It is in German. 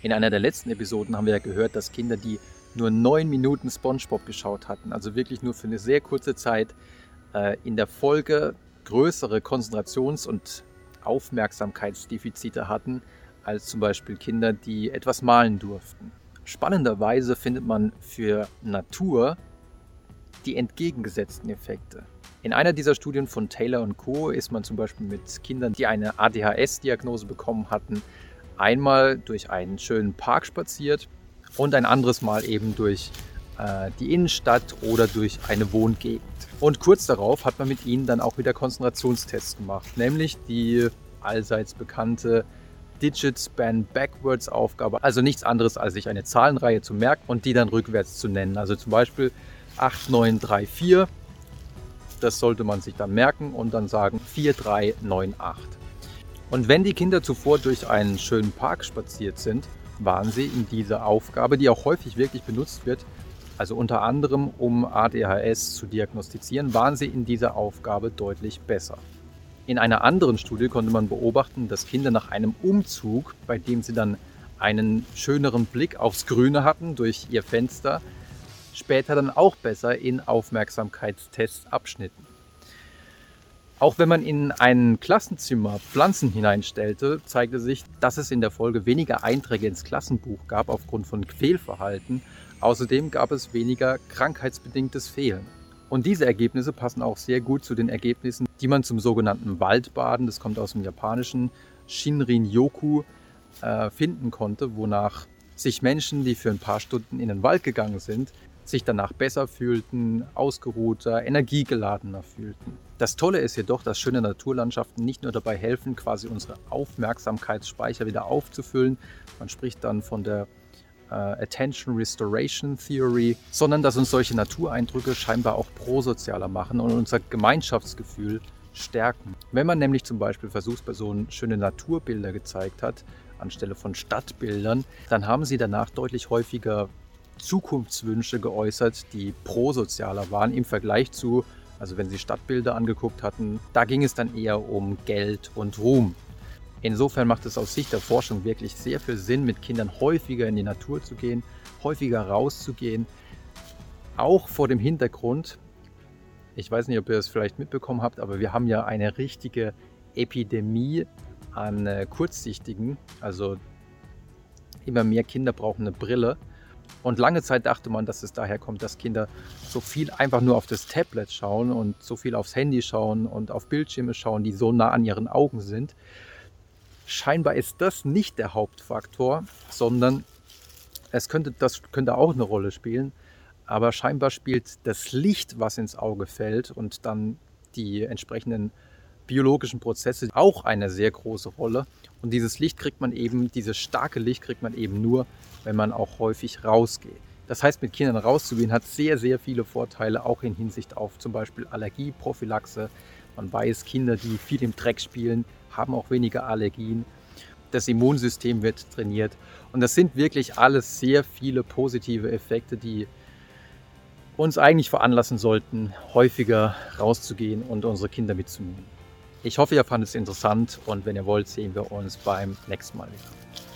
In einer der letzten Episoden haben wir ja gehört, dass Kinder, die nur neun Minuten SpongeBob geschaut hatten, also wirklich nur für eine sehr kurze Zeit, äh, in der Folge größere Konzentrations- und Aufmerksamkeitsdefizite hatten als zum Beispiel Kinder, die etwas malen durften. Spannenderweise findet man für Natur die entgegengesetzten Effekte. In einer dieser Studien von Taylor und Co. ist man zum Beispiel mit Kindern, die eine ADHS-Diagnose bekommen hatten, einmal durch einen schönen Park spaziert und ein anderes Mal eben durch äh, die Innenstadt oder durch eine Wohngegend. Und kurz darauf hat man mit ihnen dann auch wieder Konzentrationstests gemacht, nämlich die allseits bekannte Digit Span Backwards Aufgabe, also nichts anderes als sich eine Zahlenreihe zu merken und die dann rückwärts zu nennen. Also zum Beispiel 8934, das sollte man sich dann merken und dann sagen 4398. Und wenn die Kinder zuvor durch einen schönen Park spaziert sind, waren sie in dieser Aufgabe, die auch häufig wirklich benutzt wird, also unter anderem um ADHS zu diagnostizieren, waren sie in dieser Aufgabe deutlich besser. In einer anderen Studie konnte man beobachten, dass Kinder nach einem Umzug, bei dem sie dann einen schöneren Blick aufs Grüne hatten durch ihr Fenster, später dann auch besser in Aufmerksamkeitstests abschnitten. Auch wenn man in ein Klassenzimmer Pflanzen hineinstellte, zeigte sich, dass es in der Folge weniger Einträge ins Klassenbuch gab aufgrund von Fehlverhalten. Außerdem gab es weniger krankheitsbedingtes Fehlen. Und diese Ergebnisse passen auch sehr gut zu den Ergebnissen, die man zum sogenannten Waldbaden, das kommt aus dem japanischen Shinrin-yoku, äh, finden konnte, wonach sich Menschen, die für ein paar Stunden in den Wald gegangen sind, sich danach besser fühlten, ausgeruhter, energiegeladener fühlten. Das Tolle ist jedoch, dass schöne Naturlandschaften nicht nur dabei helfen, quasi unsere Aufmerksamkeitsspeicher wieder aufzufüllen, man spricht dann von der äh, Attention Restoration Theory, sondern dass uns solche Natureindrücke scheinbar auch prosozialer machen und unser Gemeinschaftsgefühl stärken. Wenn man nämlich zum Beispiel Versuchspersonen schöne Naturbilder gezeigt hat, anstelle von Stadtbildern, dann haben sie danach deutlich häufiger Zukunftswünsche geäußert, die prosozialer waren im Vergleich zu, also wenn Sie Stadtbilder angeguckt hatten, da ging es dann eher um Geld und Ruhm. Insofern macht es aus Sicht der Forschung wirklich sehr viel Sinn, mit Kindern häufiger in die Natur zu gehen, häufiger rauszugehen, auch vor dem Hintergrund, ich weiß nicht, ob ihr es vielleicht mitbekommen habt, aber wir haben ja eine richtige Epidemie an äh, Kurzsichtigen, also immer mehr Kinder brauchen eine Brille und lange Zeit dachte man, dass es daher kommt, dass Kinder so viel einfach nur auf das Tablet schauen und so viel aufs Handy schauen und auf Bildschirme schauen, die so nah an ihren Augen sind. Scheinbar ist das nicht der Hauptfaktor, sondern es könnte, das könnte auch eine Rolle spielen. Aber scheinbar spielt das Licht, was ins Auge fällt und dann die entsprechenden biologischen Prozesse auch eine sehr große Rolle. Und dieses Licht kriegt man eben, dieses starke Licht kriegt man eben nur, wenn man auch häufig rausgeht. Das heißt, mit Kindern rauszugehen hat sehr, sehr viele Vorteile, auch in Hinsicht auf zum Beispiel Allergieprophylaxe. Man weiß, Kinder, die viel im Dreck spielen, haben auch weniger Allergien. Das Immunsystem wird trainiert. Und das sind wirklich alles sehr viele positive Effekte, die uns eigentlich veranlassen sollten, häufiger rauszugehen und unsere Kinder mitzunehmen. Ich hoffe, ihr fandet es interessant und wenn ihr wollt, sehen wir uns beim nächsten Mal wieder.